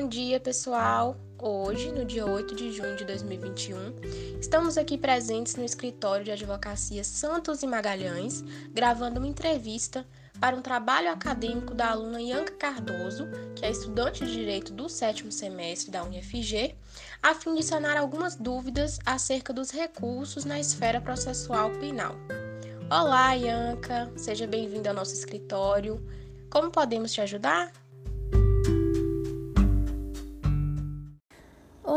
Bom dia, pessoal! Hoje, no dia 8 de junho de 2021, estamos aqui presentes no escritório de advocacia Santos e Magalhães, gravando uma entrevista para um trabalho acadêmico da aluna Ianca Cardoso, que é estudante de Direito do sétimo semestre da UniFG, a fim de sanar algumas dúvidas acerca dos recursos na esfera processual penal. Olá, Ianca! Seja bem-vinda ao nosso escritório. Como podemos te ajudar?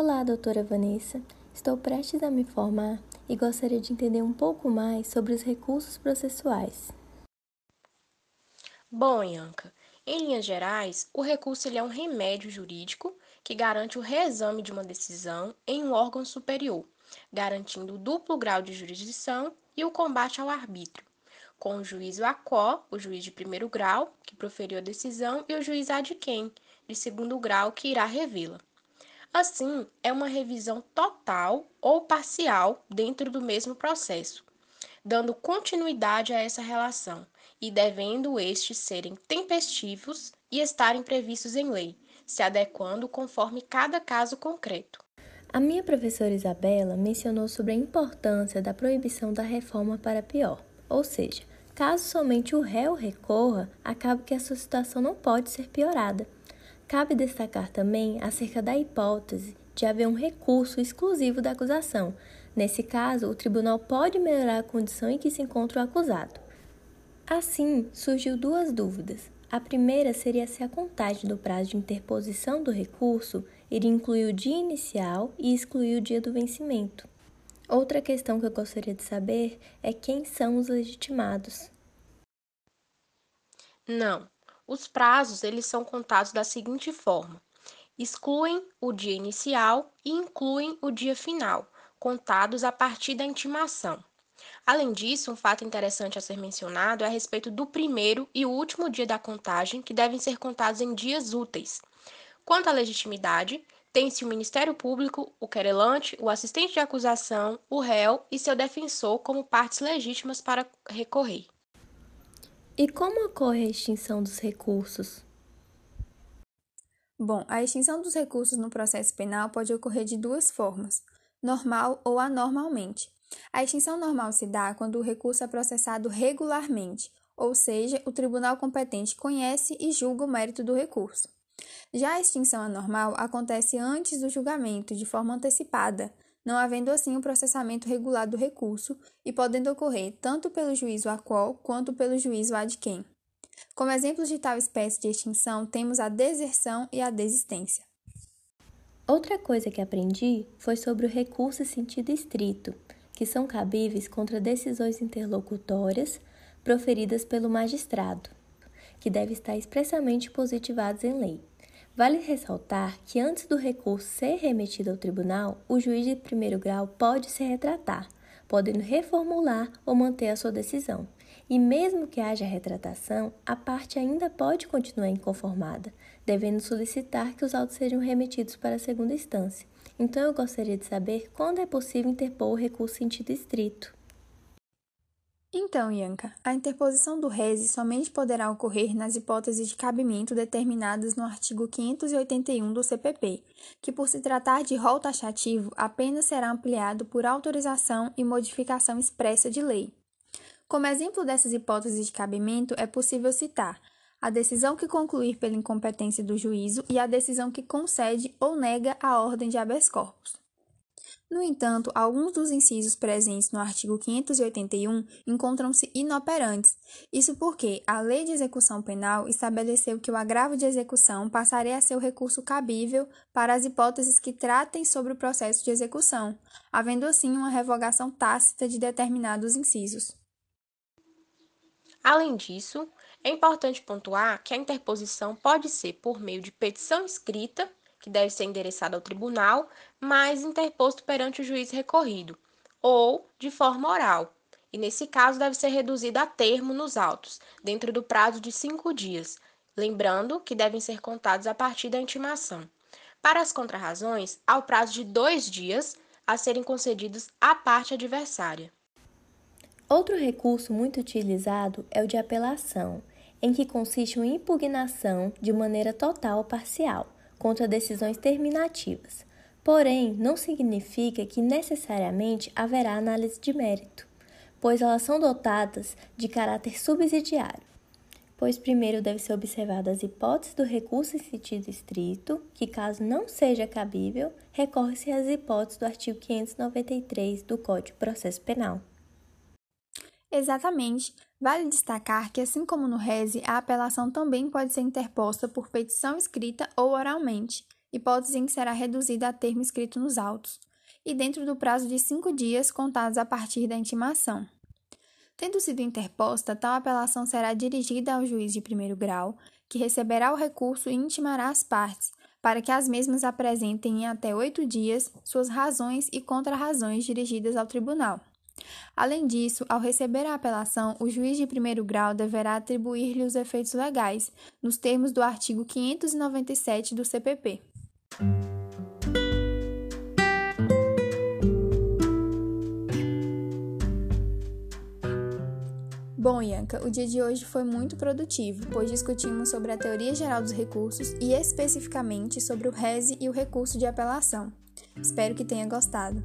Olá, doutora Vanessa. Estou prestes a me formar e gostaria de entender um pouco mais sobre os recursos processuais. Bom, Ianca, em linhas gerais, o recurso é um remédio jurídico que garante o reexame de uma decisão em um órgão superior, garantindo o duplo grau de jurisdição e o combate ao arbítrio, com o juiz quo, o juiz de primeiro grau, que proferiu a decisão, e o juiz ad quem, de segundo grau, que irá revê-la. Assim, é uma revisão total ou parcial dentro do mesmo processo, dando continuidade a essa relação e devendo estes serem tempestivos e estarem previstos em lei, se adequando conforme cada caso concreto. A minha professora Isabela mencionou sobre a importância da proibição da reforma para pior, ou seja, caso somente o réu recorra, acaba que a sua situação não pode ser piorada. Cabe destacar também acerca da hipótese de haver um recurso exclusivo da acusação. Nesse caso, o tribunal pode melhorar a condição em que se encontra o acusado. Assim, surgiu duas dúvidas. A primeira seria se a contagem do prazo de interposição do recurso iria incluir o dia inicial e excluir o dia do vencimento. Outra questão que eu gostaria de saber é quem são os legitimados. Não, os prazos eles são contados da seguinte forma: excluem o dia inicial e incluem o dia final, contados a partir da intimação. Além disso, um fato interessante a ser mencionado é a respeito do primeiro e último dia da contagem, que devem ser contados em dias úteis. Quanto à legitimidade, tem-se o Ministério Público, o querelante, o assistente de acusação, o réu e seu defensor como partes legítimas para recorrer. E como ocorre a extinção dos recursos? Bom, a extinção dos recursos no processo penal pode ocorrer de duas formas: normal ou anormalmente. A extinção normal se dá quando o recurso é processado regularmente, ou seja, o tribunal competente conhece e julga o mérito do recurso. Já a extinção anormal acontece antes do julgamento, de forma antecipada, não havendo assim o um processamento regular do recurso e podendo ocorrer tanto pelo juízo a qual quanto pelo juízo ad quem. Como exemplos de tal espécie de extinção, temos a deserção e a desistência. Outra coisa que aprendi foi sobre o recurso em sentido estrito, que são cabíveis contra decisões interlocutórias proferidas pelo magistrado, que devem estar expressamente positivados em lei. Vale ressaltar que antes do recurso ser remetido ao tribunal, o juiz de primeiro grau pode se retratar, podendo reformular ou manter a sua decisão. E mesmo que haja retratação, a parte ainda pode continuar inconformada, devendo solicitar que os autos sejam remetidos para a segunda instância. Então eu gostaria de saber quando é possível interpor o recurso em sentido estrito. Então, Ianca, a interposição do rese somente poderá ocorrer nas hipóteses de cabimento determinadas no artigo 581 do CPP, que, por se tratar de rol taxativo, apenas será ampliado por autorização e modificação expressa de lei. Como exemplo dessas hipóteses de cabimento, é possível citar a decisão que concluir pela incompetência do juízo e a decisão que concede ou nega a ordem de habeas corpus. No entanto, alguns dos incisos presentes no artigo 581 encontram-se inoperantes. Isso porque a Lei de Execução Penal estabeleceu que o agravo de execução passaria a ser o recurso cabível para as hipóteses que tratem sobre o processo de execução, havendo assim uma revogação tácita de determinados incisos. Além disso, é importante pontuar que a interposição pode ser por meio de petição escrita que deve ser endereçado ao tribunal, mas interposto perante o juiz recorrido, ou de forma oral, e nesse caso deve ser reduzido a termo nos autos, dentro do prazo de cinco dias, lembrando que devem ser contados a partir da intimação. Para as contrarrazões, há o prazo de dois dias a serem concedidos à parte adversária. Outro recurso muito utilizado é o de apelação, em que consiste uma impugnação de maneira total ou parcial contra decisões terminativas. Porém, não significa que necessariamente haverá análise de mérito, pois elas são dotadas de caráter subsidiário pois primeiro deve ser observada as hipóteses do recurso em sentido estrito, que caso não seja cabível, recorre-se às hipóteses do artigo 593 do Código de Processo Penal. Exatamente. Vale destacar que, assim como no RESE, a apelação também pode ser interposta por petição escrita ou oralmente, hipótese em que será reduzida a termo escrito nos autos, e dentro do prazo de cinco dias contados a partir da intimação. Tendo sido interposta, tal apelação será dirigida ao juiz de primeiro grau, que receberá o recurso e intimará as partes, para que as mesmas apresentem em até oito dias suas razões e contrarrazões dirigidas ao tribunal. Além disso, ao receber a apelação, o juiz de primeiro grau deverá atribuir-lhe os efeitos legais, nos termos do artigo 597 do CPP. Bom, Ianca, o dia de hoje foi muito produtivo, pois discutimos sobre a teoria geral dos recursos e especificamente sobre o RESE e o recurso de apelação. Espero que tenha gostado.